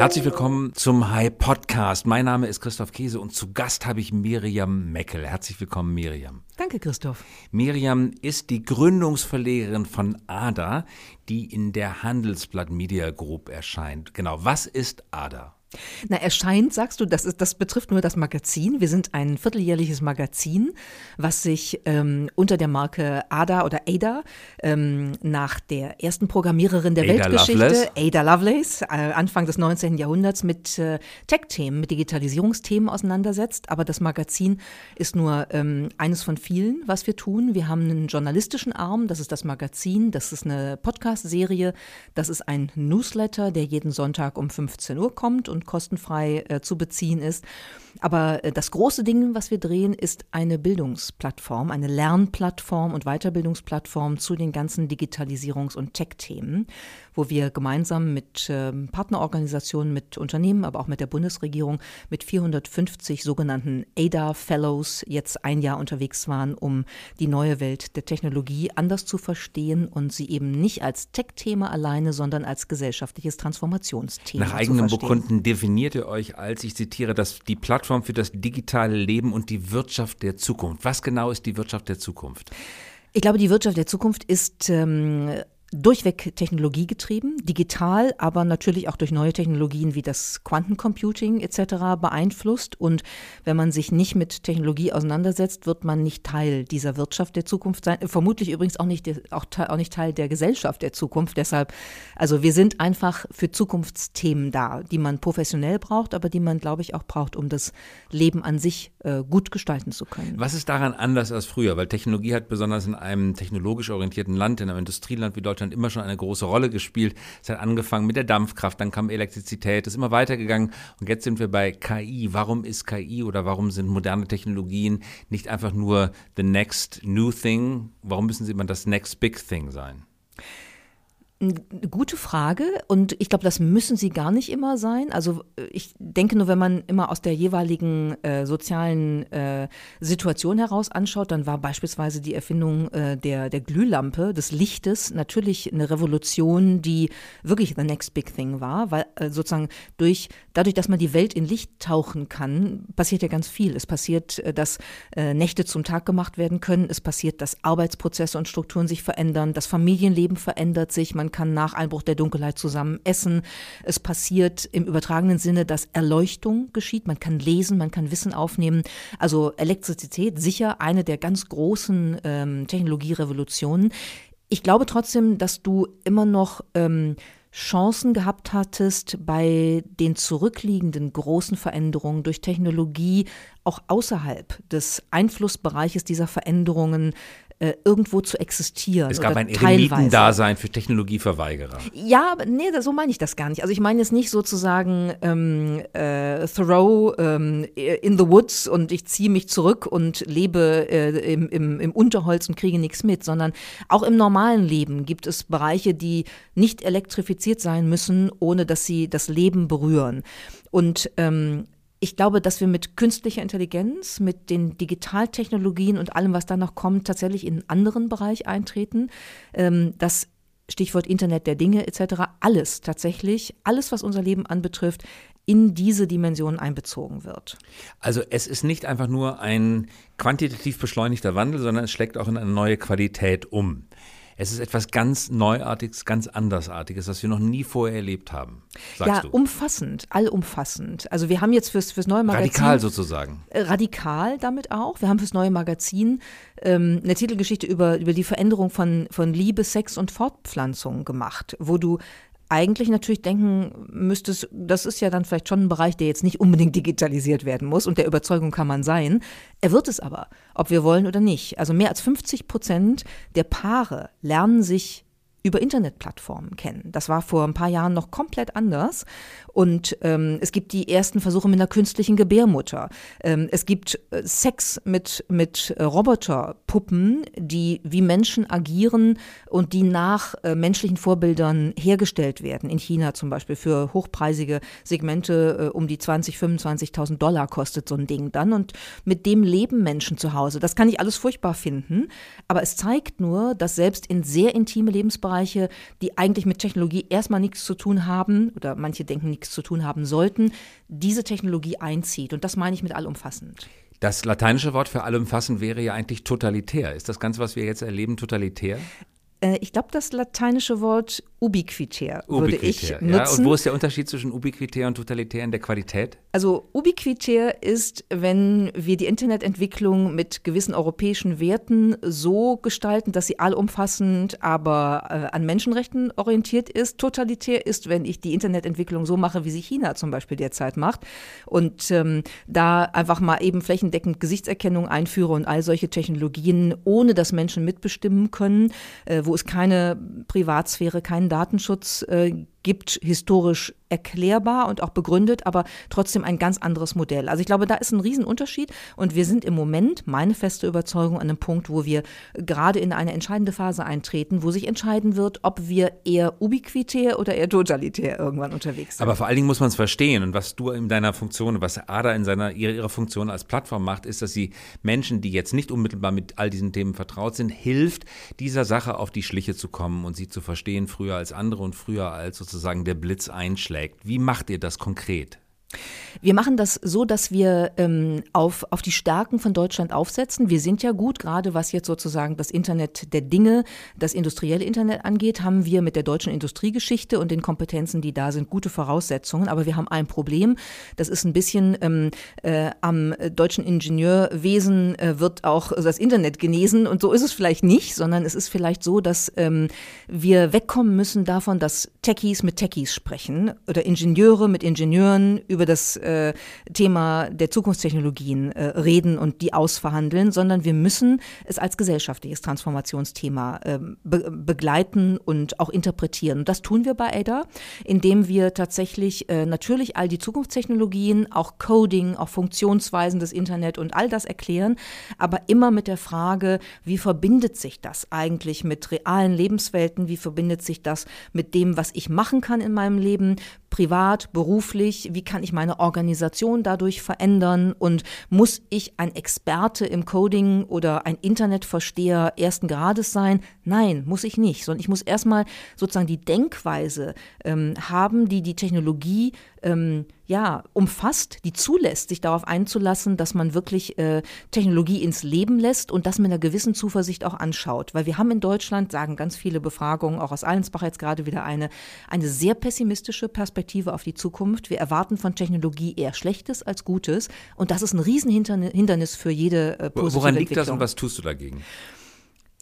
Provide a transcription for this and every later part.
Herzlich willkommen zum High Podcast. Mein Name ist Christoph Käse und zu Gast habe ich Miriam Meckel. Herzlich willkommen, Miriam. Danke, Christoph. Miriam ist die Gründungsverlegerin von ADA, die in der Handelsblatt Media Group erscheint. Genau, was ist ADA? Na, erscheint, sagst du, das, ist, das betrifft nur das Magazin. Wir sind ein vierteljährliches Magazin, was sich ähm, unter der Marke Ada oder Ada ähm, nach der ersten Programmiererin der Ada Weltgeschichte, Lovelace. Ada Lovelace, äh, Anfang des 19. Jahrhunderts mit äh, Tech-Themen, mit Digitalisierungsthemen auseinandersetzt. Aber das Magazin ist nur ähm, eines von vielen, was wir tun. Wir haben einen journalistischen Arm, das ist das Magazin, das ist eine Podcast-Serie, das ist ein Newsletter, der jeden Sonntag um 15 Uhr kommt und kostenfrei äh, zu beziehen ist. Aber äh, das große Ding, was wir drehen, ist eine Bildungsplattform, eine Lernplattform und Weiterbildungsplattform zu den ganzen Digitalisierungs- und Tech-Themen, wo wir gemeinsam mit ähm, Partnerorganisationen, mit Unternehmen, aber auch mit der Bundesregierung mit 450 sogenannten ADA-Fellows jetzt ein Jahr unterwegs waren, um die neue Welt der Technologie anders zu verstehen und sie eben nicht als Tech-Thema alleine, sondern als gesellschaftliches Transformationsthema Nach eigenem. Bekunden definiert ihr euch als, ich zitiere, das, die Plattform für das digitale Leben und die Wirtschaft der Zukunft. Was genau ist die Wirtschaft der Zukunft? Ich glaube, die Wirtschaft der Zukunft ist ähm, durchweg technologiegetrieben, digital, aber natürlich auch durch neue Technologien wie das Quantencomputing etc. beeinflusst. Und wenn man sich nicht mit Technologie auseinandersetzt, wird man nicht Teil dieser Wirtschaft der Zukunft sein. Vermutlich übrigens auch nicht, auch, auch nicht Teil der Gesellschaft der Zukunft. Deshalb, also wir sind einfach für Zukunftsthemen da, die man professionell braucht, aber die man, glaube ich, auch braucht, um das Leben an sich äh, gut gestalten zu können. Was ist daran anders als früher? Weil Technologie hat besonders in einem technologisch orientierten Land, in einem Industrieland wie Deutschland immer schon eine große Rolle gespielt. Es hat angefangen mit der Dampfkraft, dann kam Elektrizität, ist immer weitergegangen und jetzt sind wir bei KI. Warum ist KI oder warum sind moderne Technologien nicht einfach nur the next new thing? Warum müssen sie immer das next big thing sein? Gute Frage und ich glaube, das müssen sie gar nicht immer sein. Also äh, ich denke nur, wenn man immer aus der jeweiligen äh, sozialen äh, Situation heraus anschaut, dann war beispielsweise die Erfindung äh, der, der Glühlampe, des Lichtes, natürlich eine Revolution, die wirklich the next big thing war, weil äh, sozusagen durch, dadurch, dass man die Welt in Licht tauchen kann, passiert ja ganz viel. Es passiert, äh, dass äh, Nächte zum Tag gemacht werden können. Es passiert, dass Arbeitsprozesse und Strukturen sich verändern. Das Familienleben verändert sich. Man kann nach Einbruch der Dunkelheit zusammen essen. Es passiert im übertragenen Sinne, dass Erleuchtung geschieht. Man kann lesen, man kann Wissen aufnehmen. Also Elektrizität sicher eine der ganz großen ähm, Technologierevolutionen. Ich glaube trotzdem, dass du immer noch ähm, Chancen gehabt hattest, bei den zurückliegenden großen Veränderungen durch Technologie auch außerhalb des Einflussbereiches dieser Veränderungen äh, irgendwo zu existieren. Es gab ein. Eremitendasein für Technologieverweigerer. Ja, aber nee, so meine ich das gar nicht. Also ich meine jetzt nicht sozusagen ähm, äh, Thoreau ähm, in the woods und ich ziehe mich zurück und lebe äh, im, im, im Unterholz und kriege nichts mit, sondern auch im normalen Leben gibt es Bereiche, die nicht elektrifiziert sein müssen, ohne dass sie das Leben berühren. Und ähm, ich glaube, dass wir mit künstlicher Intelligenz, mit den Digitaltechnologien und allem, was da noch kommt, tatsächlich in einen anderen Bereich eintreten. Ähm, das Stichwort Internet der Dinge etc., alles tatsächlich, alles, was unser Leben anbetrifft, in diese Dimension einbezogen wird. Also es ist nicht einfach nur ein quantitativ beschleunigter Wandel, sondern es schlägt auch in eine neue Qualität um. Es ist etwas ganz Neuartiges, ganz Andersartiges, was wir noch nie vorher erlebt haben, ja, du. umfassend, allumfassend. Also wir haben jetzt fürs, fürs neue Magazin Radikal sozusagen. äh, radikal damit auch. Wir haben fürs neue Magazin ähm, eine Titelgeschichte über, über die Veränderung von, von Liebe, Sex und Fortpflanzung gemacht, wo du eigentlich natürlich denken müsstest, das ist ja dann vielleicht schon ein Bereich, der jetzt nicht unbedingt digitalisiert werden muss und der Überzeugung kann man sein. Er wird es aber, ob wir wollen oder nicht. Also mehr als 50 Prozent der Paare lernen sich über Internetplattformen kennen. Das war vor ein paar Jahren noch komplett anders. Und ähm, es gibt die ersten Versuche mit einer künstlichen Gebärmutter. Ähm, es gibt äh, Sex mit, mit äh, Roboterpuppen, die wie Menschen agieren und die nach äh, menschlichen Vorbildern hergestellt werden. In China zum Beispiel für hochpreisige Segmente äh, um die 20, 25.000 Dollar kostet so ein Ding dann. Und mit dem leben Menschen zu Hause. Das kann ich alles furchtbar finden. Aber es zeigt nur, dass selbst in sehr intime Lebensbereiche Lebensbereiche, die eigentlich mit Technologie erstmal nichts zu tun haben oder manche denken nichts zu tun haben sollten, diese Technologie einzieht. Und das meine ich mit allumfassend. Das lateinische Wort für allumfassend wäre ja eigentlich totalitär. Ist das Ganze, was wir jetzt erleben, totalitär? Äh, ich glaube, das lateinische Wort ubiquitär, würde ich nutzen. Ja? Und wo ist der Unterschied zwischen ubiquitär und totalitär in der Qualität? Also ubiquitär ist, wenn wir die Internetentwicklung mit gewissen europäischen Werten so gestalten, dass sie allumfassend, aber äh, an Menschenrechten orientiert ist. Totalitär ist, wenn ich die Internetentwicklung so mache, wie sie China zum Beispiel derzeit macht und ähm, da einfach mal eben flächendeckend Gesichtserkennung einführe und all solche Technologien, ohne dass Menschen mitbestimmen können, äh, wo es keine Privatsphäre, keinen Datenschutz äh, gibt, historisch erklärbar und auch begründet, aber trotzdem ein ganz anderes Modell. Also ich glaube, da ist ein Riesenunterschied und wir sind im Moment, meine feste Überzeugung, an einem Punkt, wo wir gerade in eine entscheidende Phase eintreten, wo sich entscheiden wird, ob wir eher ubiquitär oder eher totalitär irgendwann unterwegs sind. Aber vor allen Dingen muss man es verstehen und was du in deiner Funktion, was ADA in seiner, ihrer, ihrer Funktion als Plattform macht, ist, dass sie Menschen, die jetzt nicht unmittelbar mit all diesen Themen vertraut sind, hilft, dieser Sache auf die Schliche zu kommen und sie zu verstehen, früher als andere und früher als sozusagen der Blitz einschlägt. Wie macht ihr das konkret? Wir machen das so, dass wir ähm, auf, auf die Stärken von Deutschland aufsetzen. Wir sind ja gut, gerade was jetzt sozusagen das Internet der Dinge, das industrielle Internet angeht, haben wir mit der deutschen Industriegeschichte und den Kompetenzen, die da sind, gute Voraussetzungen. Aber wir haben ein Problem. Das ist ein bisschen ähm, äh, am deutschen Ingenieurwesen äh, wird auch das Internet genesen. Und so ist es vielleicht nicht, sondern es ist vielleicht so, dass ähm, wir wegkommen müssen davon, dass Techies mit Techies sprechen oder Ingenieure mit Ingenieuren über das äh, Thema der Zukunftstechnologien äh, reden und die ausverhandeln, sondern wir müssen es als gesellschaftliches Transformationsthema äh, be begleiten und auch interpretieren. Und das tun wir bei ADA, indem wir tatsächlich äh, natürlich all die Zukunftstechnologien, auch Coding, auch Funktionsweisen des Internet und all das erklären, aber immer mit der Frage, wie verbindet sich das eigentlich mit realen Lebenswelten, wie verbindet sich das mit dem, was ich machen kann in meinem Leben, privat, beruflich, wie kann ich meine Organisation dadurch verändern und muss ich ein Experte im Coding oder ein Internetversteher ersten Grades sein? Nein, muss ich nicht, sondern ich muss erstmal sozusagen die Denkweise ähm, haben, die die Technologie ähm, ja, umfasst, die zulässt, sich darauf einzulassen, dass man wirklich äh, Technologie ins Leben lässt und das mit einer gewissen Zuversicht auch anschaut. Weil wir haben in Deutschland, sagen ganz viele Befragungen, auch aus Allensbach jetzt gerade wieder eine, eine sehr pessimistische Perspektive auf die Zukunft. Wir erwarten von Technologie eher Schlechtes als Gutes und das ist ein Riesenhindernis für jede äh, positive Woran liegt das und was tust du dagegen?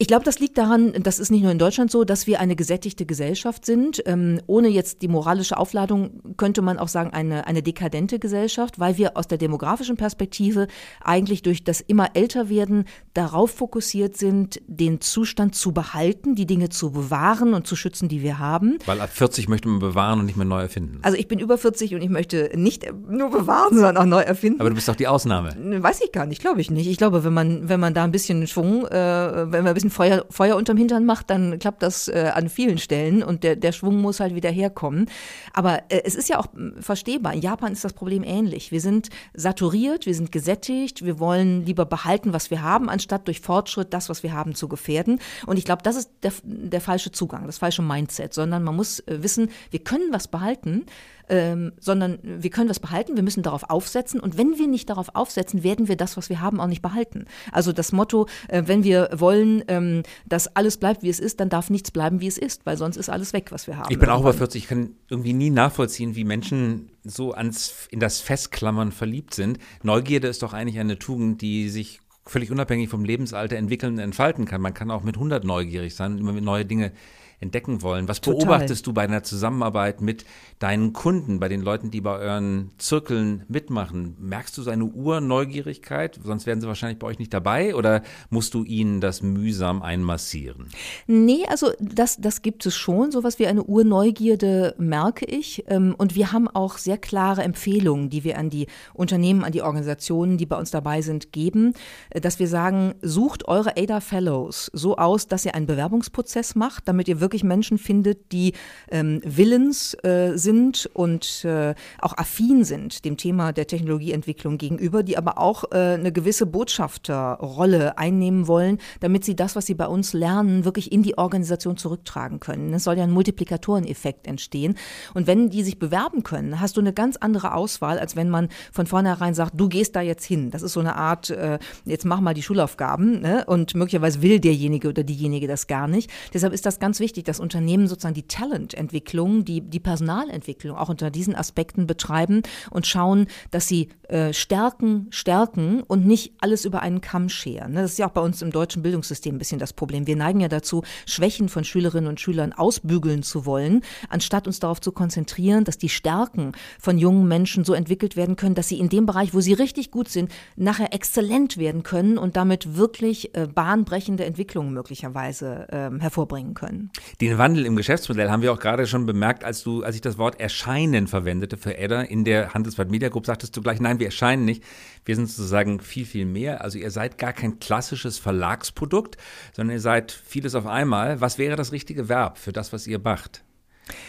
Ich glaube, das liegt daran, das ist nicht nur in Deutschland so, dass wir eine gesättigte Gesellschaft sind. Ähm, ohne jetzt die moralische Aufladung könnte man auch sagen, eine, eine dekadente Gesellschaft, weil wir aus der demografischen Perspektive eigentlich durch das immer älter werden darauf fokussiert sind, den Zustand zu behalten, die Dinge zu bewahren und zu schützen, die wir haben. Weil ab 40 möchte man bewahren und nicht mehr neu erfinden. Also ich bin über 40 und ich möchte nicht nur bewahren, sondern auch neu erfinden. Aber du bist doch die Ausnahme. Weiß ich gar nicht, glaube ich nicht. Ich glaube, wenn man, wenn man da ein bisschen Schwung, äh, wenn wir ein bisschen bisschen Feuer, Feuer unterm Hintern macht, dann klappt das äh, an vielen Stellen und der, der Schwung muss halt wieder herkommen. Aber äh, es ist ja auch hm, verstehbar. In Japan ist das Problem ähnlich. Wir sind saturiert, wir sind gesättigt, wir wollen lieber behalten, was wir haben, anstatt durch Fortschritt das, was wir haben, zu gefährden. Und ich glaube, das ist der, der falsche Zugang, das falsche Mindset, sondern man muss äh, wissen, wir können was behalten ähm, sondern wir können was behalten, wir müssen darauf aufsetzen und wenn wir nicht darauf aufsetzen, werden wir das, was wir haben, auch nicht behalten. Also das Motto, äh, wenn wir wollen, ähm, dass alles bleibt, wie es ist, dann darf nichts bleiben, wie es ist, weil sonst ist alles weg, was wir haben. Ich bin auch über 40, ich kann irgendwie nie nachvollziehen, wie Menschen so ans, in das Festklammern verliebt sind. Neugierde ist doch eigentlich eine Tugend, die sich völlig unabhängig vom Lebensalter entwickeln und entfalten kann. Man kann auch mit 100 neugierig sein immer neue Dinge entdecken wollen. Was Total. beobachtest du bei einer Zusammenarbeit mit deinen Kunden, bei den Leuten, die bei euren Zirkeln mitmachen? Merkst du so eine Urneugierigkeit? Sonst wären sie wahrscheinlich bei euch nicht dabei oder musst du ihnen das mühsam einmassieren? Nee, also das, das gibt es schon. Sowas wie eine Urneugierde merke ich. Ähm, und wir haben auch sehr klare Empfehlungen, die wir an die Unternehmen, an die Organisationen, die bei uns dabei sind, geben, äh, dass wir sagen, sucht eure ADA Fellows so aus, dass ihr einen Bewerbungsprozess macht, damit ihr wirklich wirklich Menschen findet, die ähm, willens äh, sind und äh, auch affin sind dem Thema der Technologieentwicklung gegenüber, die aber auch äh, eine gewisse Botschafterrolle einnehmen wollen, damit sie das, was sie bei uns lernen, wirklich in die Organisation zurücktragen können. Es soll ja ein Multiplikatoreneffekt entstehen. Und wenn die sich bewerben können, hast du eine ganz andere Auswahl, als wenn man von vornherein sagt, du gehst da jetzt hin. Das ist so eine Art, äh, jetzt mach mal die Schulaufgaben ne? und möglicherweise will derjenige oder diejenige das gar nicht. Deshalb ist das ganz wichtig, dass Unternehmen sozusagen die Talententwicklung, die, die Personalentwicklung auch unter diesen Aspekten betreiben und schauen, dass sie äh, stärken, stärken und nicht alles über einen Kamm scheren. Ne? Das ist ja auch bei uns im deutschen Bildungssystem ein bisschen das Problem. Wir neigen ja dazu, Schwächen von Schülerinnen und Schülern ausbügeln zu wollen, anstatt uns darauf zu konzentrieren, dass die Stärken von jungen Menschen so entwickelt werden können, dass sie in dem Bereich, wo sie richtig gut sind, nachher exzellent werden können und damit wirklich äh, bahnbrechende Entwicklungen möglicherweise äh, hervorbringen können. Den Wandel im Geschäftsmodell haben wir auch gerade schon bemerkt, als du, als ich das Wort erscheinen verwendete für Edda in der Handelsblatt Media Group, sagtest du gleich, nein, wir erscheinen nicht. Wir sind sozusagen viel, viel mehr. Also ihr seid gar kein klassisches Verlagsprodukt, sondern ihr seid vieles auf einmal. Was wäre das richtige Verb für das, was ihr macht?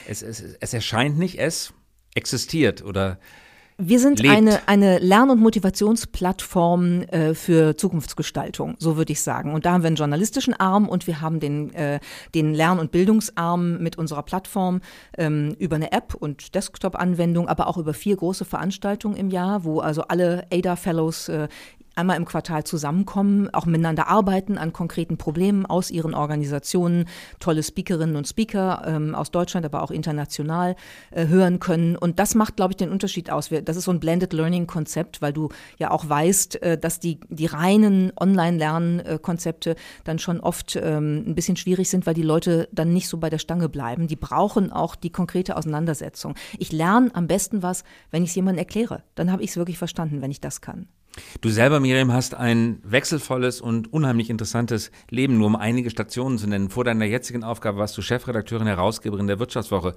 Es, es, es erscheint nicht, es existiert oder wir sind eine, eine Lern- und Motivationsplattform äh, für Zukunftsgestaltung, so würde ich sagen. Und da haben wir einen journalistischen Arm und wir haben den, äh, den Lern- und Bildungsarm mit unserer Plattform ähm, über eine App und Desktop-Anwendung, aber auch über vier große Veranstaltungen im Jahr, wo also alle ADA-Fellows äh, einmal im Quartal zusammenkommen, auch miteinander arbeiten an konkreten Problemen aus ihren Organisationen, tolle Speakerinnen und Speaker ähm, aus Deutschland, aber auch international äh, hören können. Und das macht, glaube ich, den Unterschied aus. Das ist so ein Blended Learning-Konzept, weil du ja auch weißt, äh, dass die, die reinen Online-Lernkonzepte dann schon oft ähm, ein bisschen schwierig sind, weil die Leute dann nicht so bei der Stange bleiben. Die brauchen auch die konkrete Auseinandersetzung. Ich lerne am besten was, wenn ich es jemandem erkläre. Dann habe ich es wirklich verstanden, wenn ich das kann. Du selber, Miriam, hast ein wechselvolles und unheimlich interessantes Leben, nur um einige Stationen zu nennen. Vor deiner jetzigen Aufgabe warst du Chefredakteurin, Herausgeberin der Wirtschaftswoche.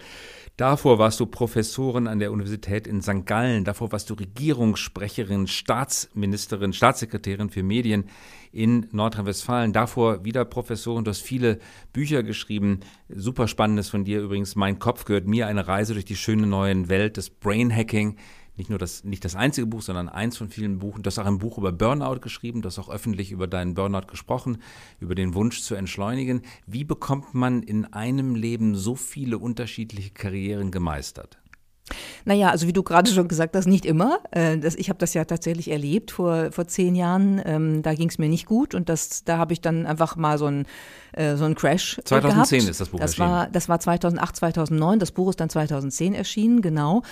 Davor warst du Professorin an der Universität in St. Gallen. Davor warst du Regierungssprecherin, Staatsministerin, Staatssekretärin für Medien in Nordrhein-Westfalen. Davor wieder Professorin. Du hast viele Bücher geschrieben. Super spannendes von dir übrigens. Mein Kopf gehört mir eine Reise durch die schöne neue Welt des Brainhacking nicht nur das, nicht das einzige Buch, sondern eins von vielen Buchen. Du hast auch ein Buch über Burnout geschrieben, du hast auch öffentlich über deinen Burnout gesprochen, über den Wunsch zu entschleunigen. Wie bekommt man in einem Leben so viele unterschiedliche Karrieren gemeistert? Naja, also wie du gerade schon gesagt hast, nicht immer. Äh, ich habe das ja tatsächlich erlebt vor, vor zehn Jahren. Ähm, da ging es mir nicht gut und das, da habe ich dann einfach mal so einen äh, so einen Crash 2010 gehabt. ist das Buch das erschienen. War, das war 2008, 2009. Das Buch ist dann 2010 erschienen, genau.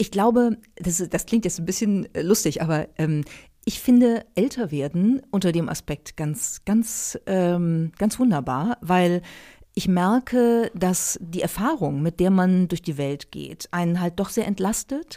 Ich glaube, das, das klingt jetzt ein bisschen äh, lustig, aber ähm, ich finde älter werden unter dem Aspekt ganz, ganz, ähm, ganz wunderbar, weil ich merke, dass die Erfahrung, mit der man durch die Welt geht, einen halt doch sehr entlastet.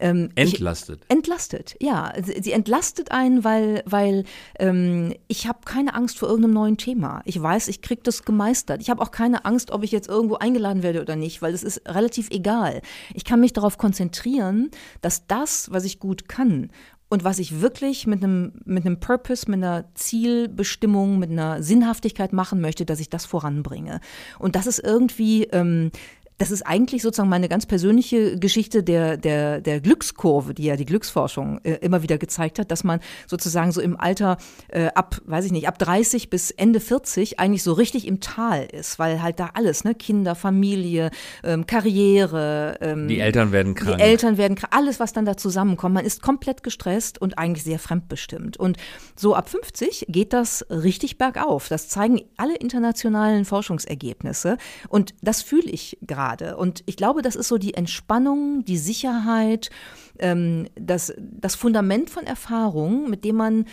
Ähm, entlastet? Ich, entlastet, ja. Sie entlastet einen, weil, weil ähm, ich habe keine Angst vor irgendeinem neuen Thema. Ich weiß, ich kriege das gemeistert. Ich habe auch keine Angst, ob ich jetzt irgendwo eingeladen werde oder nicht, weil es ist relativ egal. Ich kann mich darauf konzentrieren, dass das, was ich gut kann und was ich wirklich mit einem, mit einem Purpose, mit einer Zielbestimmung, mit einer Sinnhaftigkeit machen möchte, dass ich das voranbringe. Und das ist irgendwie ähm, das ist eigentlich sozusagen meine ganz persönliche Geschichte der, der, der Glückskurve, die ja die Glücksforschung äh, immer wieder gezeigt hat, dass man sozusagen so im Alter äh, ab, weiß ich nicht, ab 30 bis Ende 40 eigentlich so richtig im Tal ist, weil halt da alles, ne, Kinder, Familie, ähm, Karriere, ähm, die Eltern werden krank. Die Eltern werden krank, alles, was dann da zusammenkommt. Man ist komplett gestresst und eigentlich sehr fremdbestimmt. Und so ab 50 geht das richtig bergauf. Das zeigen alle internationalen Forschungsergebnisse. Und das fühle ich gerade gerade. Und ich glaube, das ist so die Entspannung, die Sicherheit, ähm, das, das Fundament von Erfahrung, mit dem man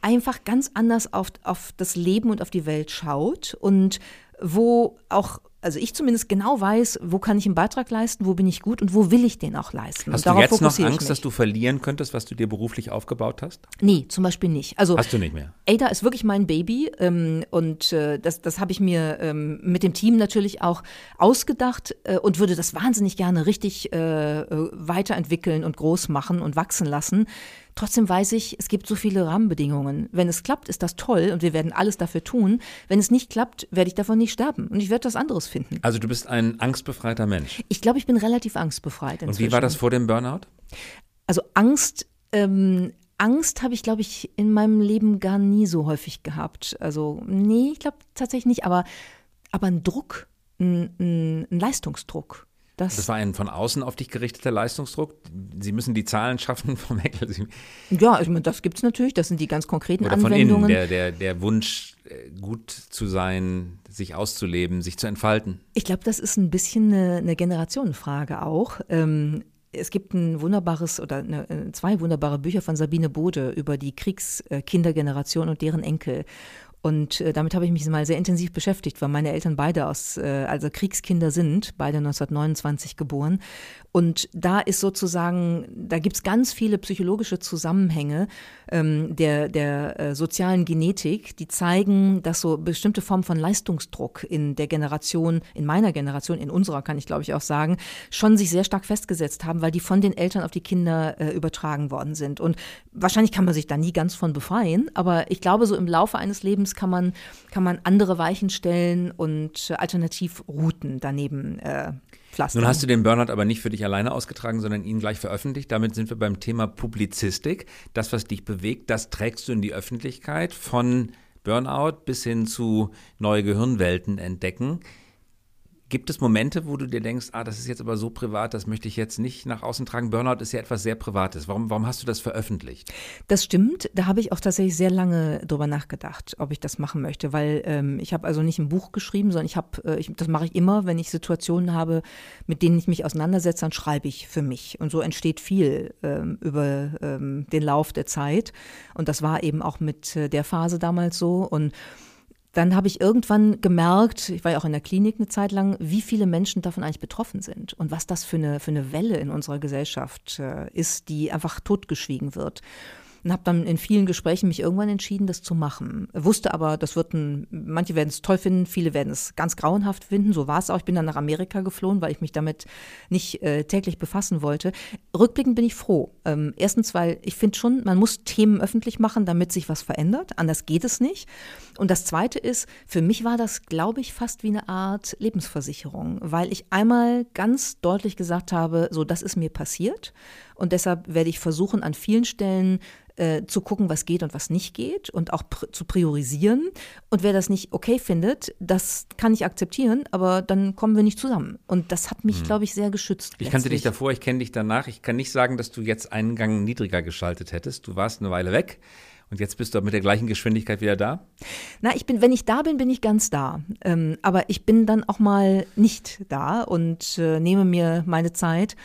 einfach ganz anders auf, auf das Leben und auf die Welt schaut und wo auch also ich zumindest genau weiß, wo kann ich einen Beitrag leisten, wo bin ich gut und wo will ich den auch leisten. Hast du jetzt noch Angst, dass du verlieren könntest, was du dir beruflich aufgebaut hast? Nee, zum Beispiel nicht. Also hast du nicht mehr? Ada ist wirklich mein Baby ähm, und äh, das, das habe ich mir ähm, mit dem Team natürlich auch ausgedacht äh, und würde das wahnsinnig gerne richtig äh, äh weiterentwickeln und groß machen und wachsen lassen. Trotzdem weiß ich, es gibt so viele Rahmenbedingungen. Wenn es klappt, ist das toll und wir werden alles dafür tun. Wenn es nicht klappt, werde ich davon nicht sterben und ich werde was anderes finden. Also du bist ein angstbefreiter Mensch. Ich glaube, ich bin relativ angstbefreit. Inzwischen. Und wie war das vor dem Burnout? Also Angst, ähm, Angst habe ich, glaube ich, in meinem Leben gar nie so häufig gehabt. Also nee, ich glaube tatsächlich nicht, aber, aber ein Druck, ein, ein, ein Leistungsdruck. Das, das, war ein von außen auf dich gerichteter Leistungsdruck. Sie müssen die Zahlen schaffen, Frau Meckel. Ja, ich meine, das gibt es natürlich. Das sind die ganz konkreten Oder Anwendungen. Von innen, der, der, der Wunsch, äh, gut zu sein, sich auszuleben, sich zu entfalten. Ich glaube, das ist ein bisschen eine, eine Generationenfrage auch. Ähm, es gibt ein wunderbares oder äh, zwei wunderbare Bücher von Sabine Bode über die Kriegskindergeneration und deren Enkel. Und äh, damit habe ich mich mal sehr intensiv beschäftigt, weil meine Eltern beide aus, äh, also Kriegskinder sind, beide 1929 geboren. Und da ist sozusagen, da gibt es ganz viele psychologische Zusammenhänge ähm, der, der äh, sozialen Genetik, die zeigen, dass so bestimmte Formen von Leistungsdruck in der Generation, in meiner Generation, in unserer kann ich glaube ich auch sagen, schon sich sehr stark festgesetzt haben, weil die von den Eltern auf die Kinder äh, übertragen worden sind. Und wahrscheinlich kann man sich da nie ganz von befreien, aber ich glaube, so im Laufe eines Lebens kann man, kann man andere Weichen stellen und Alternativrouten daneben äh, Pflastern. Nun hast du den Burnout aber nicht für dich alleine ausgetragen, sondern ihn gleich veröffentlicht. Damit sind wir beim Thema Publizistik. Das, was dich bewegt, das trägst du in die Öffentlichkeit von Burnout bis hin zu neue Gehirnwelten entdecken. Gibt es Momente, wo du dir denkst, ah, das ist jetzt aber so privat, das möchte ich jetzt nicht nach außen tragen? Burnout ist ja etwas sehr Privates. Warum, warum hast du das veröffentlicht? Das stimmt. Da habe ich auch tatsächlich sehr lange drüber nachgedacht, ob ich das machen möchte, weil ähm, ich habe also nicht ein Buch geschrieben, sondern ich habe, äh, ich, das mache ich immer, wenn ich Situationen habe, mit denen ich mich auseinandersetze, dann schreibe ich für mich. Und so entsteht viel ähm, über ähm, den Lauf der Zeit. Und das war eben auch mit äh, der Phase damals so. Und dann habe ich irgendwann gemerkt, ich war ja auch in der Klinik eine Zeit lang, wie viele Menschen davon eigentlich betroffen sind und was das für eine, für eine Welle in unserer Gesellschaft äh, ist, die einfach totgeschwiegen wird und habe dann in vielen Gesprächen mich irgendwann entschieden, das zu machen. Wusste aber, das wird ein, manche werden es toll finden, viele werden es ganz grauenhaft finden. So war es auch. Ich bin dann nach Amerika geflohen, weil ich mich damit nicht äh, täglich befassen wollte. Rückblickend bin ich froh. Ähm, erstens, weil ich finde schon, man muss Themen öffentlich machen, damit sich was verändert. Anders geht es nicht. Und das Zweite ist, für mich war das, glaube ich, fast wie eine Art Lebensversicherung, weil ich einmal ganz deutlich gesagt habe, so, das ist mir passiert. Und deshalb werde ich versuchen, an vielen Stellen äh, zu gucken, was geht und was nicht geht und auch pr zu priorisieren. Und wer das nicht okay findet, das kann ich akzeptieren, aber dann kommen wir nicht zusammen. Und das hat mich, hm. glaube ich, sehr geschützt. Ich kannte dich davor, ich kenne dich danach. Ich kann nicht sagen, dass du jetzt einen Gang niedriger geschaltet hättest. Du warst eine Weile weg. Und jetzt bist du mit der gleichen Geschwindigkeit wieder da? Na, ich bin, wenn ich da bin, bin ich ganz da. Ähm, aber ich bin dann auch mal nicht da und äh, nehme mir meine Zeit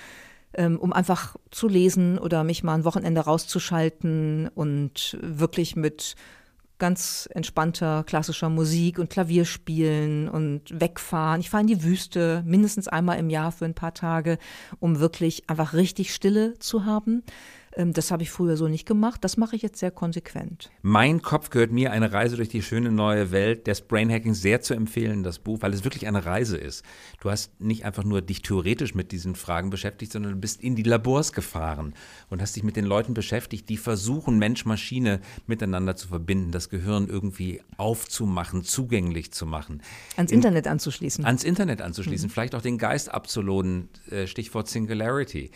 ähm, um einfach zu lesen oder mich mal ein Wochenende rauszuschalten und wirklich mit ganz entspannter klassischer Musik und Klavier spielen und wegfahren. Ich fahre in die Wüste mindestens einmal im Jahr für ein paar Tage, um wirklich einfach richtig Stille zu haben. Ähm, das habe ich früher so nicht gemacht. Das mache ich jetzt sehr konsequent. Mein Kopf gehört mir eine Reise durch die schöne neue Welt des Brainhacking sehr zu empfehlen, das Buch, weil es wirklich eine Reise ist. Du hast nicht einfach nur dich theoretisch mit diesen Fragen beschäftigt, sondern du bist in die Labors gefahren und hast dich mit den Leuten beschäftigt, die versuchen, Mensch-Maschine miteinander zu verbinden, das Gehirn irgendwie aufzumachen, zugänglich zu machen. Ans in, Internet anzuschließen. Ans Internet anzuschließen, mhm. vielleicht auch den Geist abzulohnen, äh, Stichwort Singularity.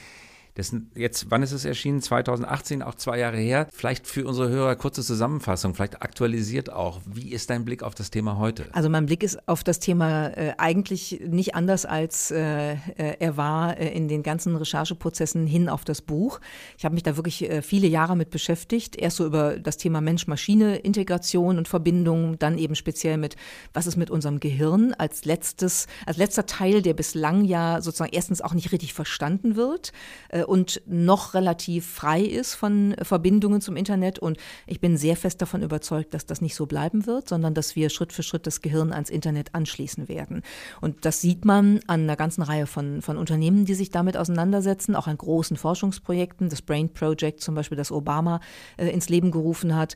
Das jetzt, wann ist es erschienen? 2018, auch zwei Jahre her. Vielleicht für unsere Hörer kurze Zusammenfassung, vielleicht aktualisiert auch. Wie ist dein Blick auf das Thema heute? Also mein Blick ist auf das Thema äh, eigentlich nicht anders als äh, äh er war äh, in den ganzen Rechercheprozessen hin auf das Buch. Ich habe mich da wirklich äh, viele Jahre mit beschäftigt. Erst so über das Thema Mensch-Maschine-Integration und Verbindung, dann eben speziell mit, was ist mit unserem Gehirn als letztes, als letzter Teil, der bislang ja sozusagen erstens auch nicht richtig verstanden wird äh, und noch relativ frei ist von Verbindungen zum Internet. Und ich bin sehr fest davon überzeugt, dass das nicht so bleiben wird, sondern dass wir Schritt für Schritt das Gehirn ans Internet anschließen werden. Und das sieht man an einer ganzen Reihe von, von Unternehmen, die sich damit auseinandersetzen, auch an großen Forschungsprojekten, das Brain Project zum Beispiel, das Obama äh, ins Leben gerufen hat.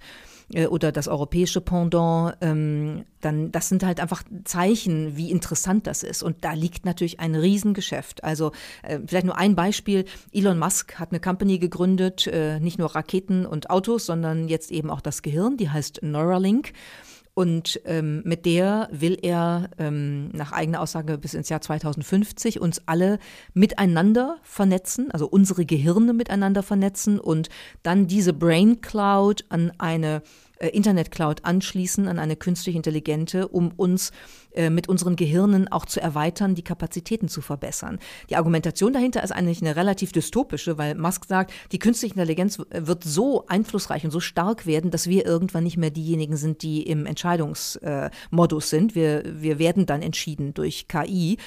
Äh, oder das europäische Pendant, ähm, dann das sind halt einfach Zeichen, wie interessant das ist. Und da liegt natürlich ein Riesengeschäft. Also äh, vielleicht nur ein Beispiel. Elon Musk hat eine Company gegründet, äh, nicht nur Raketen und Autos, sondern jetzt eben auch das Gehirn, die heißt Neuralink. Und ähm, mit der will er ähm, nach eigener Aussage bis ins Jahr 2050 uns alle miteinander vernetzen, also unsere Gehirne miteinander vernetzen und dann diese Brain Cloud an eine äh, Internet Cloud anschließen, an eine künstlich intelligente, um uns äh, mit unseren Gehirnen auch zu erweitern, die Kapazitäten zu verbessern. Die Argumentation dahinter ist eigentlich eine relativ dystopische, weil Musk sagt, die künstliche Intelligenz wird so einflussreich und so stark werden, dass wir irgendwann nicht mehr diejenigen sind, die im Entscheidungsmodus sind. Wir, wir werden dann entschieden durch KI.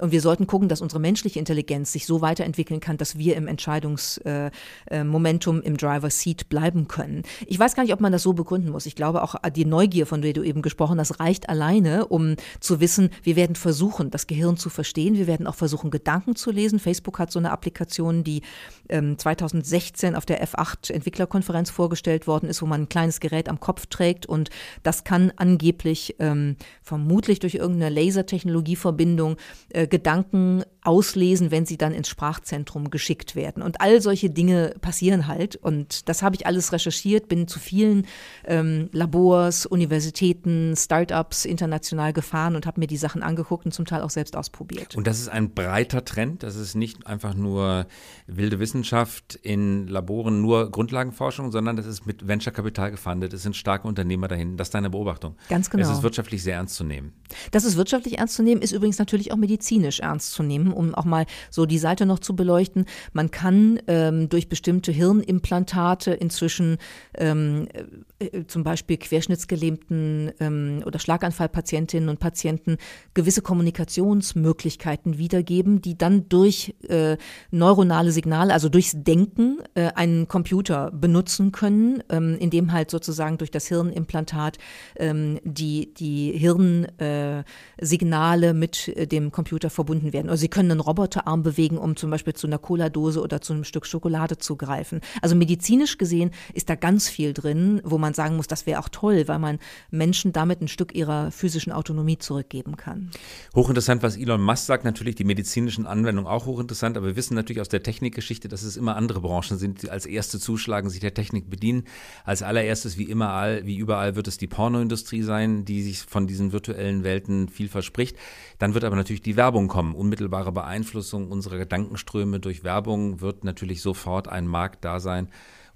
Und wir sollten gucken, dass unsere menschliche Intelligenz sich so weiterentwickeln kann, dass wir im Entscheidungsmomentum, äh, im Driver Seat bleiben können. Ich weiß gar nicht, ob man das so begründen muss. Ich glaube auch die Neugier, von der du eben gesprochen hast, reicht alleine, um zu wissen, wir werden versuchen, das Gehirn zu verstehen. Wir werden auch versuchen, Gedanken zu lesen. Facebook hat so eine Applikation, die ähm, 2016 auf der F8 Entwicklerkonferenz vorgestellt worden ist, wo man ein kleines Gerät am Kopf trägt und das kann angeblich ähm, vermutlich durch irgendeine Lasertechnologieverbindung äh, Gedanken auslesen, wenn sie dann ins Sprachzentrum geschickt werden. Und all solche Dinge passieren halt. Und das habe ich alles recherchiert, bin zu vielen ähm, Labors, Universitäten, Startups international gefahren und habe mir die Sachen angeguckt und zum Teil auch selbst ausprobiert. Und das ist ein breiter Trend. Das ist nicht einfach nur wilde Wissenschaft in Laboren, nur Grundlagenforschung, sondern das ist mit Venture-Kapital gefundet. Es sind starke Unternehmer dahin. Das ist deine Beobachtung. Ganz genau. Es ist wirtschaftlich sehr ernst zu nehmen. Das ist wirtschaftlich ernst zu nehmen, ist übrigens natürlich auch medizinisch ernst zu nehmen um auch mal so die Seite noch zu beleuchten. Man kann ähm, durch bestimmte Hirnimplantate inzwischen ähm, äh, zum Beispiel querschnittsgelähmten ähm, oder Schlaganfallpatientinnen und Patienten gewisse Kommunikationsmöglichkeiten wiedergeben, die dann durch äh, neuronale Signale, also durchs Denken, äh, einen Computer benutzen können, ähm, indem halt sozusagen durch das Hirnimplantat ähm, die, die Hirnsignale mit äh, dem Computer verbunden werden. Also sie können einen Roboterarm bewegen, um zum Beispiel zu einer Cola-Dose oder zu einem Stück Schokolade zu greifen. Also medizinisch gesehen ist da ganz viel drin, wo man sagen muss, das wäre auch toll, weil man Menschen damit ein Stück ihrer physischen Autonomie zurückgeben kann. Hochinteressant, was Elon Musk sagt, natürlich die medizinischen Anwendungen auch hochinteressant, aber wir wissen natürlich aus der Technikgeschichte, dass es immer andere Branchen sind, die als erste zuschlagen, sich der Technik bedienen. Als allererstes, wie immer, wie überall, wird es die Pornoindustrie sein, die sich von diesen virtuellen Welten viel verspricht. Dann wird aber natürlich die Werbung kommen, unmittelbare Beeinflussung unserer Gedankenströme durch Werbung wird natürlich sofort ein Markt da sein,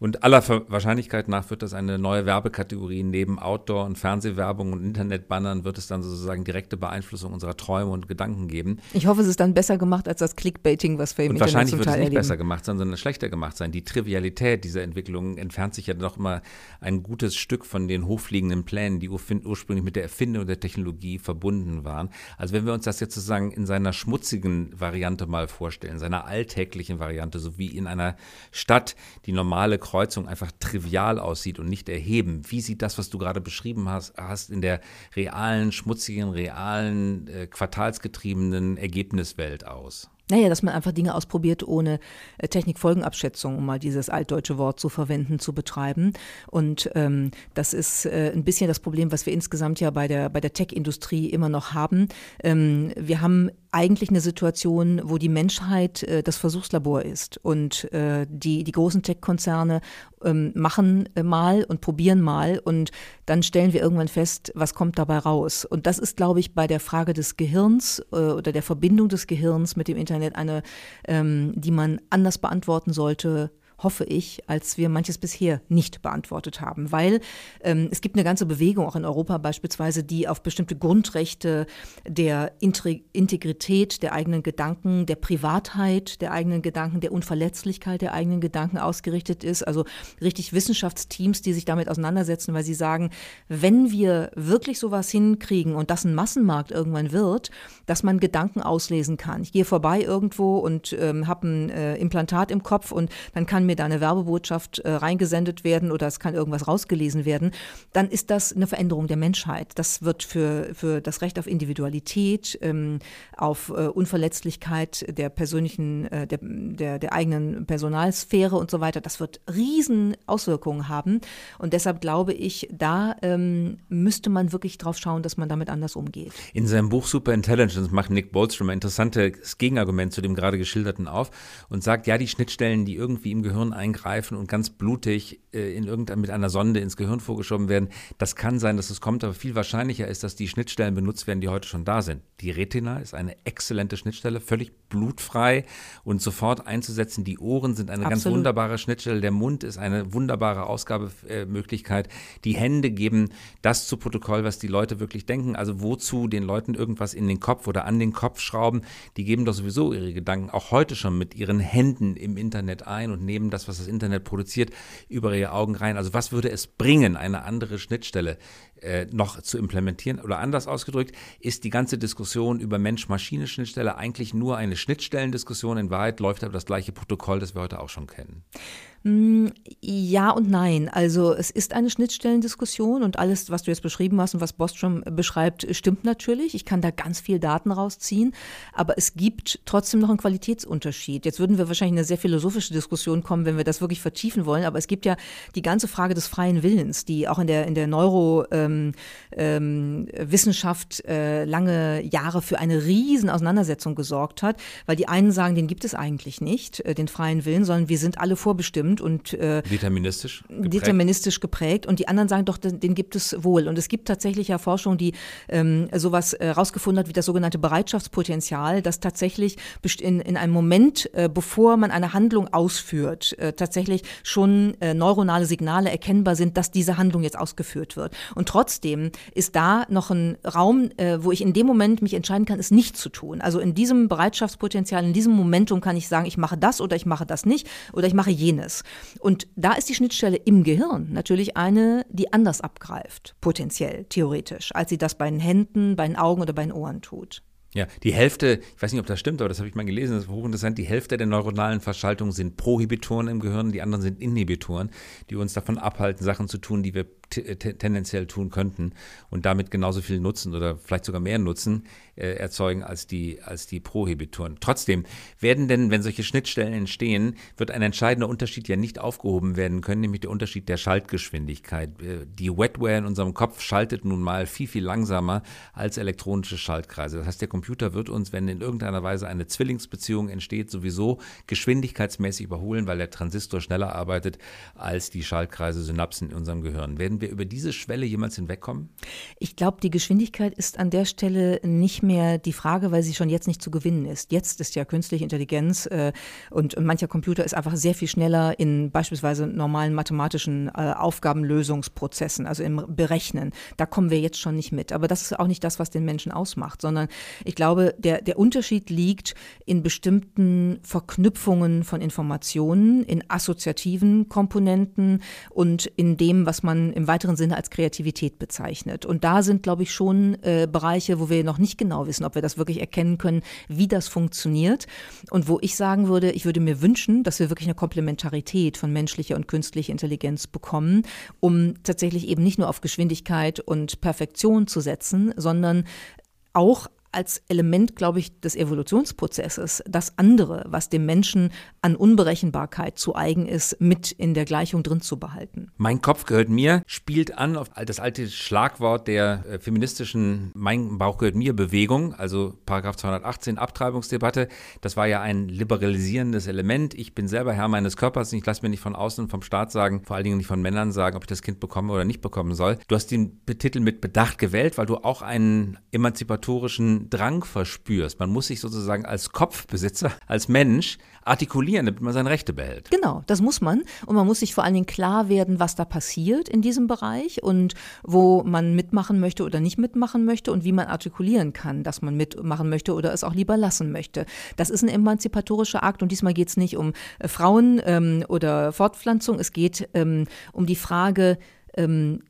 und aller Wahrscheinlichkeit nach wird das eine neue Werbekategorie neben Outdoor- und Fernsehwerbung und Internetbannern wird es dann sozusagen direkte Beeinflussung unserer Träume und Gedanken geben. Ich hoffe, es ist dann besser gemacht als das Clickbaiting, was wir im und Internet Wahrscheinlich wird es nicht erleben. besser gemacht sein, sondern schlechter gemacht sein. Die Trivialität dieser Entwicklung entfernt sich ja doch immer ein gutes Stück von den hochfliegenden Plänen, die ursprünglich mit der Erfindung der Technologie verbunden waren. Also wenn wir uns das jetzt sozusagen in seiner schmutzigen Variante mal vorstellen, seiner alltäglichen Variante, so wie in einer Stadt die normale Kreuzung einfach trivial aussieht und nicht erheben. Wie sieht das, was du gerade beschrieben hast, hast in der realen, schmutzigen, realen, äh, quartalsgetriebenen Ergebniswelt aus? Naja, dass man einfach Dinge ausprobiert, ohne äh, Technikfolgenabschätzung, um mal dieses altdeutsche Wort zu verwenden, zu betreiben. Und ähm, das ist äh, ein bisschen das Problem, was wir insgesamt ja bei der, bei der Tech-Industrie immer noch haben. Ähm, wir haben eigentlich eine Situation, wo die Menschheit äh, das Versuchslabor ist und äh, die, die großen Tech-Konzerne ähm, machen äh, mal und probieren mal und dann stellen wir irgendwann fest, was kommt dabei raus. Und das ist, glaube ich, bei der Frage des Gehirns äh, oder der Verbindung des Gehirns mit dem Internet eine, ähm, die man anders beantworten sollte, hoffe ich, als wir manches bisher nicht beantwortet haben. Weil ähm, es gibt eine ganze Bewegung, auch in Europa beispielsweise, die auf bestimmte Grundrechte der Integrität der eigenen Gedanken, der Privatheit der eigenen Gedanken, der Unverletzlichkeit der eigenen Gedanken ausgerichtet ist. Also richtig Wissenschaftsteams, die sich damit auseinandersetzen, weil sie sagen, wenn wir wirklich sowas hinkriegen und das ein Massenmarkt irgendwann wird, dass man Gedanken auslesen kann. Ich gehe vorbei irgendwo und ähm, habe ein äh, Implantat im Kopf und dann kann mir mir da eine Werbebotschaft äh, reingesendet werden oder es kann irgendwas rausgelesen werden, dann ist das eine Veränderung der Menschheit. Das wird für, für das Recht auf Individualität, ähm, auf äh, Unverletzlichkeit der persönlichen, äh, der, der, der eigenen Personalsphäre und so weiter, das wird riesen Auswirkungen haben. Und deshalb glaube ich, da ähm, müsste man wirklich drauf schauen, dass man damit anders umgeht. In seinem Buch Super Intelligence macht Nick Bolstrom ein interessantes Gegenargument zu dem gerade geschilderten auf und sagt, ja, die Schnittstellen, die irgendwie im Gehirn eingreifen und ganz blutig äh, in irgendein, mit einer Sonde ins Gehirn vorgeschoben werden, das kann sein, dass es kommt, aber viel wahrscheinlicher ist, dass die Schnittstellen benutzt werden, die heute schon da sind. Die Retina ist eine exzellente Schnittstelle, völlig blutfrei und sofort einzusetzen. Die Ohren sind eine Absolut. ganz wunderbare Schnittstelle. Der Mund ist eine wunderbare Ausgabemöglichkeit. Die Hände geben das zu Protokoll, was die Leute wirklich denken. Also wozu den Leuten irgendwas in den Kopf oder an den Kopf schrauben. Die geben doch sowieso ihre Gedanken auch heute schon mit ihren Händen im Internet ein und nehmen das, was das Internet produziert, über ihre Augen rein. Also was würde es bringen, eine andere Schnittstelle äh, noch zu implementieren? Oder anders ausgedrückt, ist die ganze Diskussion über Mensch-Maschine-Schnittstelle eigentlich nur eine Schnittstellendiskussion. In Wahrheit läuft aber das gleiche Protokoll, das wir heute auch schon kennen. Mm, ja und nein. Also es ist eine Schnittstellendiskussion und alles, was du jetzt beschrieben hast und was Bostrom beschreibt, stimmt natürlich. Ich kann da ganz viel Daten rausziehen, aber es gibt trotzdem noch einen Qualitätsunterschied. Jetzt würden wir wahrscheinlich in eine sehr philosophische Diskussion kommen, wenn wir das wirklich vertiefen wollen, aber es gibt ja die ganze Frage des freien Willens, die auch in der, in der Neurowissenschaft ähm, ähm, äh, lange Jahre für eine riesen Auseinandersetzung gesorgt hat, weil die einen sagen, den gibt es eigentlich nicht, äh, den freien Willen, sondern wir sind alle vorbestimmt bestimmt und äh, deterministisch geprägt. deterministisch geprägt und die anderen sagen doch, den, den, gibt es wohl und es gibt tatsächlich ja Forschung, die ähm, sowas äh, rausgefunden hat wie das sogenannte Bereitschaftspotenzial, das tatsächlich in, in einem Moment, äh, bevor man eine Handlung ausführt, äh, tatsächlich schon äh, neuronale Signale erkennbar sind, dass diese Handlung jetzt ausgeführt wird. Und trotzdem ist da noch ein Raum, äh, wo ich in dem Moment mich entscheiden kann, es nicht zu tun. Also in diesem Bereitschaftspotenzial, in diesem Momentum kann ich sagen, ich mache das oder ich mache das nicht oder ich mache jenes. Und da ist die Schnittstelle im Gehirn natürlich eine, die anders abgreift, potenziell, theoretisch, als sie das bei den Händen, bei den Augen oder bei den Ohren tut. Ja, die Hälfte, ich weiß nicht, ob das stimmt, aber das habe ich mal gelesen, das ist hochinteressant, die Hälfte der neuronalen Verschaltungen sind Prohibitoren im Gehirn, die anderen sind Inhibitoren, die uns davon abhalten, Sachen zu tun, die wir tendenziell tun könnten und damit genauso viel Nutzen oder vielleicht sogar mehr Nutzen äh, erzeugen als die, als die Prohibitoren. Trotzdem werden denn, wenn solche Schnittstellen entstehen, wird ein entscheidender Unterschied ja nicht aufgehoben werden können, nämlich der Unterschied der Schaltgeschwindigkeit. Äh, die Wetware in unserem Kopf schaltet nun mal viel, viel langsamer als elektronische Schaltkreise. Das heißt, der Computer wird uns, wenn in irgendeiner Weise eine Zwillingsbeziehung entsteht, sowieso geschwindigkeitsmäßig überholen, weil der Transistor schneller arbeitet als die Schaltkreise, Synapsen in unserem Gehirn. Werden wir über diese Schwelle jemals hinwegkommen? Ich glaube, die Geschwindigkeit ist an der Stelle nicht mehr die Frage, weil sie schon jetzt nicht zu gewinnen ist. Jetzt ist ja künstliche Intelligenz äh, und, mancher Computer ist einfach sehr viel schneller in beispielsweise normalen mathematischen äh, Aufgabenlösungsprozessen, also im Berechnen. Da kommen wir jetzt schon nicht mit. Aber das ist auch nicht das, was den Menschen ausmacht, sondern ich glaube, der, der Unterschied liegt in bestimmten Verknüpfungen von Informationen, in assoziativen Komponenten und in dem, was man im weiteren Sinne als Kreativität bezeichnet. Und da sind, glaube ich, schon äh, Bereiche, wo wir noch nicht genau wissen, ob wir das wirklich erkennen können, wie das funktioniert. Und wo ich sagen würde, ich würde mir wünschen, dass wir wirklich eine Komplementarität von menschlicher und künstlicher Intelligenz bekommen, um tatsächlich eben nicht nur auf Geschwindigkeit und Perfektion zu setzen, sondern auch als Element, glaube ich, des Evolutionsprozesses das andere, was dem Menschen an Unberechenbarkeit zu eigen ist, mit in der Gleichung drin zu behalten. Mein Kopf gehört mir spielt an auf das alte Schlagwort der äh, feministischen Mein Bauch gehört mir Bewegung, also Paragraph 218 Abtreibungsdebatte. Das war ja ein liberalisierendes Element. Ich bin selber Herr meines Körpers und ich lasse mir nicht von außen vom Staat sagen, vor allen Dingen nicht von Männern sagen, ob ich das Kind bekomme oder nicht bekommen soll. Du hast den Titel mit Bedacht gewählt, weil du auch einen emanzipatorischen Drang verspürst. Man muss sich sozusagen als Kopfbesitzer, als Mensch artikulieren, damit man seine Rechte behält. Genau, das muss man. Und man muss sich vor allen Dingen klar werden, was da passiert in diesem Bereich und wo man mitmachen möchte oder nicht mitmachen möchte und wie man artikulieren kann, dass man mitmachen möchte oder es auch lieber lassen möchte. Das ist ein emanzipatorischer Akt und diesmal geht es nicht um äh, Frauen ähm, oder Fortpflanzung, es geht ähm, um die Frage, ähm,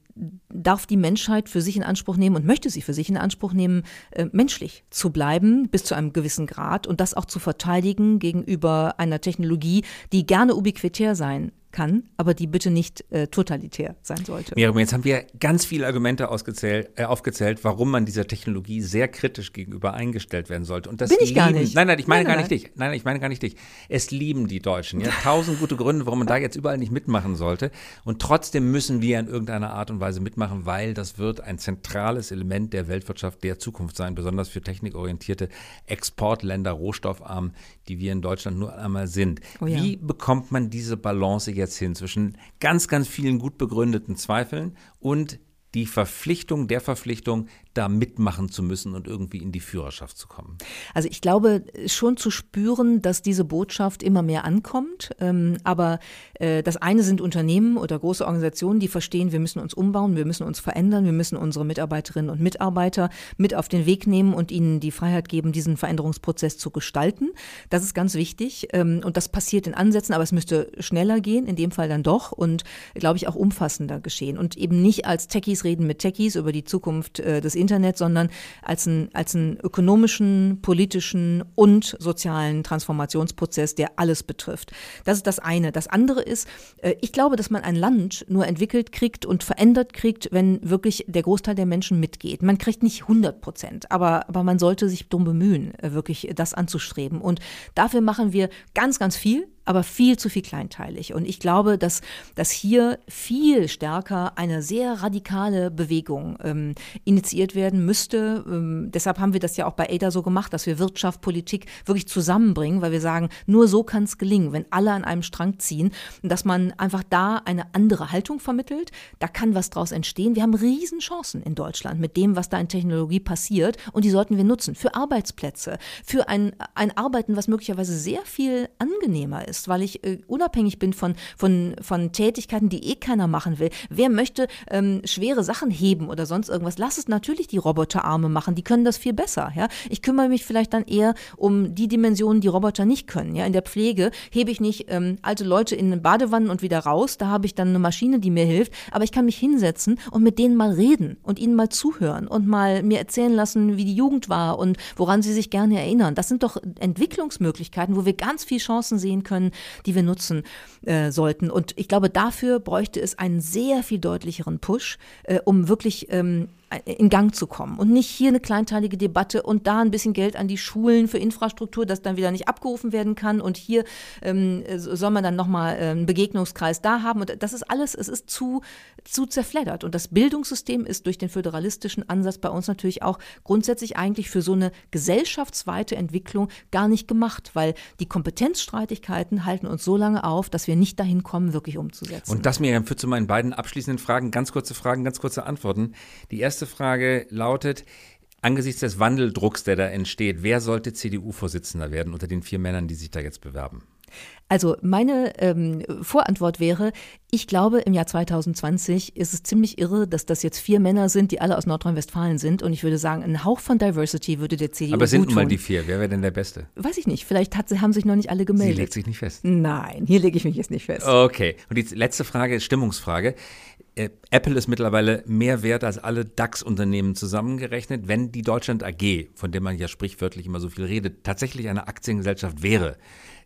darf die Menschheit für sich in Anspruch nehmen und möchte sie für sich in Anspruch nehmen, äh, menschlich zu bleiben bis zu einem gewissen Grad und das auch zu verteidigen gegenüber einer Technologie, die gerne ubiquitär sein kann, aber die bitte nicht äh, totalitär sein sollte. Miriam, jetzt haben wir ganz viele Argumente äh, aufgezählt, warum man dieser Technologie sehr kritisch gegenüber eingestellt werden sollte. Und das Bin ich lieben, gar nicht. Nein, nein, ich meine Nein, gar nein, nicht dich. Nein, ich meine gar nicht dich. Es lieben die Deutschen. Ja, tausend gute Gründe, warum man da jetzt überall nicht mitmachen sollte. Und trotzdem müssen wir in irgendeiner Art und Weise mitmachen, weil das wird ein zentrales Element der Weltwirtschaft der Zukunft sein, besonders für technikorientierte Exportländer, rohstoffarm, die wir in Deutschland nur einmal sind. Oh ja. Wie bekommt man diese Balance jetzt hin zwischen ganz, ganz vielen gut begründeten Zweifeln und die Verpflichtung der Verpflichtung, da mitmachen zu müssen und irgendwie in die Führerschaft zu kommen. Also ich glaube schon zu spüren, dass diese Botschaft immer mehr ankommt. Ähm, aber äh, das eine sind Unternehmen oder große Organisationen, die verstehen, wir müssen uns umbauen, wir müssen uns verändern, wir müssen unsere Mitarbeiterinnen und Mitarbeiter mit auf den Weg nehmen und ihnen die Freiheit geben, diesen Veränderungsprozess zu gestalten. Das ist ganz wichtig. Ähm, und das passiert in Ansätzen, aber es müsste schneller gehen, in dem Fall dann doch und glaube ich auch umfassender geschehen. Und eben nicht als Techies reden mit Techies über die Zukunft äh, des Internet, sondern als einen, als einen ökonomischen, politischen und sozialen Transformationsprozess, der alles betrifft. Das ist das eine. Das andere ist, äh, ich glaube, dass man ein Land nur entwickelt kriegt und verändert kriegt, wenn wirklich der Großteil der Menschen mitgeht. Man kriegt nicht 100 Prozent, aber, aber man sollte sich drum bemühen, äh, wirklich das anzustreben. Und dafür machen wir ganz, ganz viel aber viel zu viel kleinteilig. Und ich glaube, dass, dass hier viel stärker eine sehr radikale Bewegung ähm, initiiert werden müsste. Ähm, deshalb haben wir das ja auch bei ADA so gemacht, dass wir Wirtschaft, Politik wirklich zusammenbringen, weil wir sagen, nur so kann es gelingen, wenn alle an einem Strang ziehen, dass man einfach da eine andere Haltung vermittelt. Da kann was draus entstehen. Wir haben Riesenchancen in Deutschland mit dem, was da in Technologie passiert. Und die sollten wir nutzen für Arbeitsplätze, für ein, ein Arbeiten, was möglicherweise sehr viel angenehmer ist ist, weil ich äh, unabhängig bin von, von, von Tätigkeiten, die eh keiner machen will. Wer möchte ähm, schwere Sachen heben oder sonst irgendwas? Lass es natürlich die Roboterarme machen, die können das viel besser. Ja? Ich kümmere mich vielleicht dann eher um die Dimensionen, die Roboter nicht können. Ja? In der Pflege hebe ich nicht ähm, alte Leute in den Badewannen und wieder raus, da habe ich dann eine Maschine, die mir hilft, aber ich kann mich hinsetzen und mit denen mal reden und ihnen mal zuhören und mal mir erzählen lassen, wie die Jugend war und woran sie sich gerne erinnern. Das sind doch Entwicklungsmöglichkeiten, wo wir ganz viel Chancen sehen können, können, die wir nutzen äh, sollten. Und ich glaube, dafür bräuchte es einen sehr viel deutlicheren Push, äh, um wirklich ähm, in Gang zu kommen und nicht hier eine kleinteilige Debatte und da ein bisschen Geld an die Schulen für Infrastruktur, das dann wieder nicht abgerufen werden kann und hier ähm, soll man dann nochmal äh, einen Begegnungskreis da haben und das ist alles, es ist zu, zu zerfleddert und das Bildungssystem ist durch den föderalistischen Ansatz bei uns natürlich auch grundsätzlich eigentlich für so eine gesellschaftsweite Entwicklung gar nicht gemacht, weil die Kompetenzstreitigkeiten halten uns so lange auf, dass wir nicht dahin kommen, wirklich umzusetzen. Und das mir führt zu meinen beiden abschließenden Fragen, ganz kurze Fragen, ganz kurze Antworten. Die erste erste Frage lautet, angesichts des Wandeldrucks, der da entsteht, wer sollte CDU-Vorsitzender werden unter den vier Männern, die sich da jetzt bewerben? Also meine ähm, Vorantwort wäre, ich glaube, im Jahr 2020 ist es ziemlich irre, dass das jetzt vier Männer sind, die alle aus Nordrhein-Westfalen sind. Und ich würde sagen, ein Hauch von Diversity würde der CDU Aber es sind nun mal die vier. Wer wäre denn der Beste? Weiß ich nicht. Vielleicht hat, haben sich noch nicht alle gemeldet. Sie legt sich nicht fest. Nein, hier lege ich mich jetzt nicht fest. Okay. Und die letzte Frage ist Stimmungsfrage. Äh, Apple ist mittlerweile mehr wert als alle DAX-Unternehmen zusammengerechnet. Wenn die Deutschland AG, von der man ja sprichwörtlich immer so viel redet, tatsächlich eine Aktiengesellschaft wäre,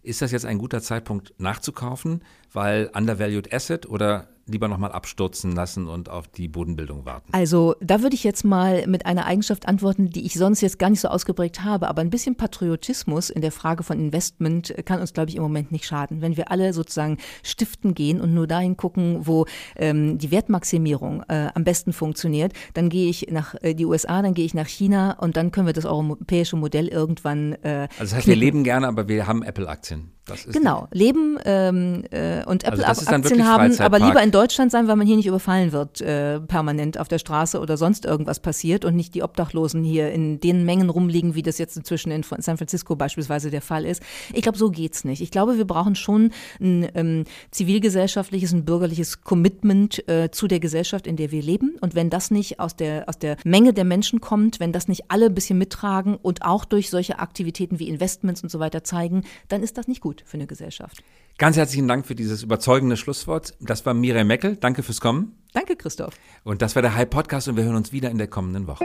ist das jetzt ein guter Zeitpunkt nachzukaufen, weil undervalued asset oder lieber nochmal abstürzen lassen und auf die Bodenbildung warten? Also da würde ich jetzt mal mit einer Eigenschaft antworten, die ich sonst jetzt gar nicht so ausgeprägt habe, aber ein bisschen Patriotismus in der Frage von Investment kann uns, glaube ich, im Moment nicht schaden. Wenn wir alle sozusagen stiften gehen und nur dahin gucken, wo ähm, die Wertmaximierung äh, am besten funktioniert, dann gehe ich nach äh, die USA, dann gehe ich nach China und dann können wir das europäische Modell irgendwann. Äh, also das heißt, wir leben gerne, aber wir haben Apple-Aktien. Genau, leben ähm, äh, und Also Apple-Aktien haben, aber lieber in Deutschland sein, weil man hier nicht überfallen wird äh, permanent auf der Straße oder sonst irgendwas passiert und nicht die Obdachlosen hier in den Mengen rumliegen, wie das jetzt inzwischen in San Francisco beispielsweise der Fall ist. Ich glaube, so geht's nicht. Ich glaube, wir brauchen schon ein ähm, zivilgesellschaftliches, ein bürgerliches Commitment äh, zu der Gesellschaft, in der wir leben. Und wenn das nicht aus der, aus der Menge der Menschen kommt, wenn das nicht alle ein bisschen mittragen und auch durch solche Aktivitäten wie Investments und so weiter zeigen, dann ist das nicht gut für eine Gesellschaft. Ganz herzlichen Dank für dieses überzeugende Schlusswort. Das war Miriam Meckel, danke fürs Kommen. Danke, Christoph. Und das war der High Podcast und wir hören uns wieder in der kommenden Woche.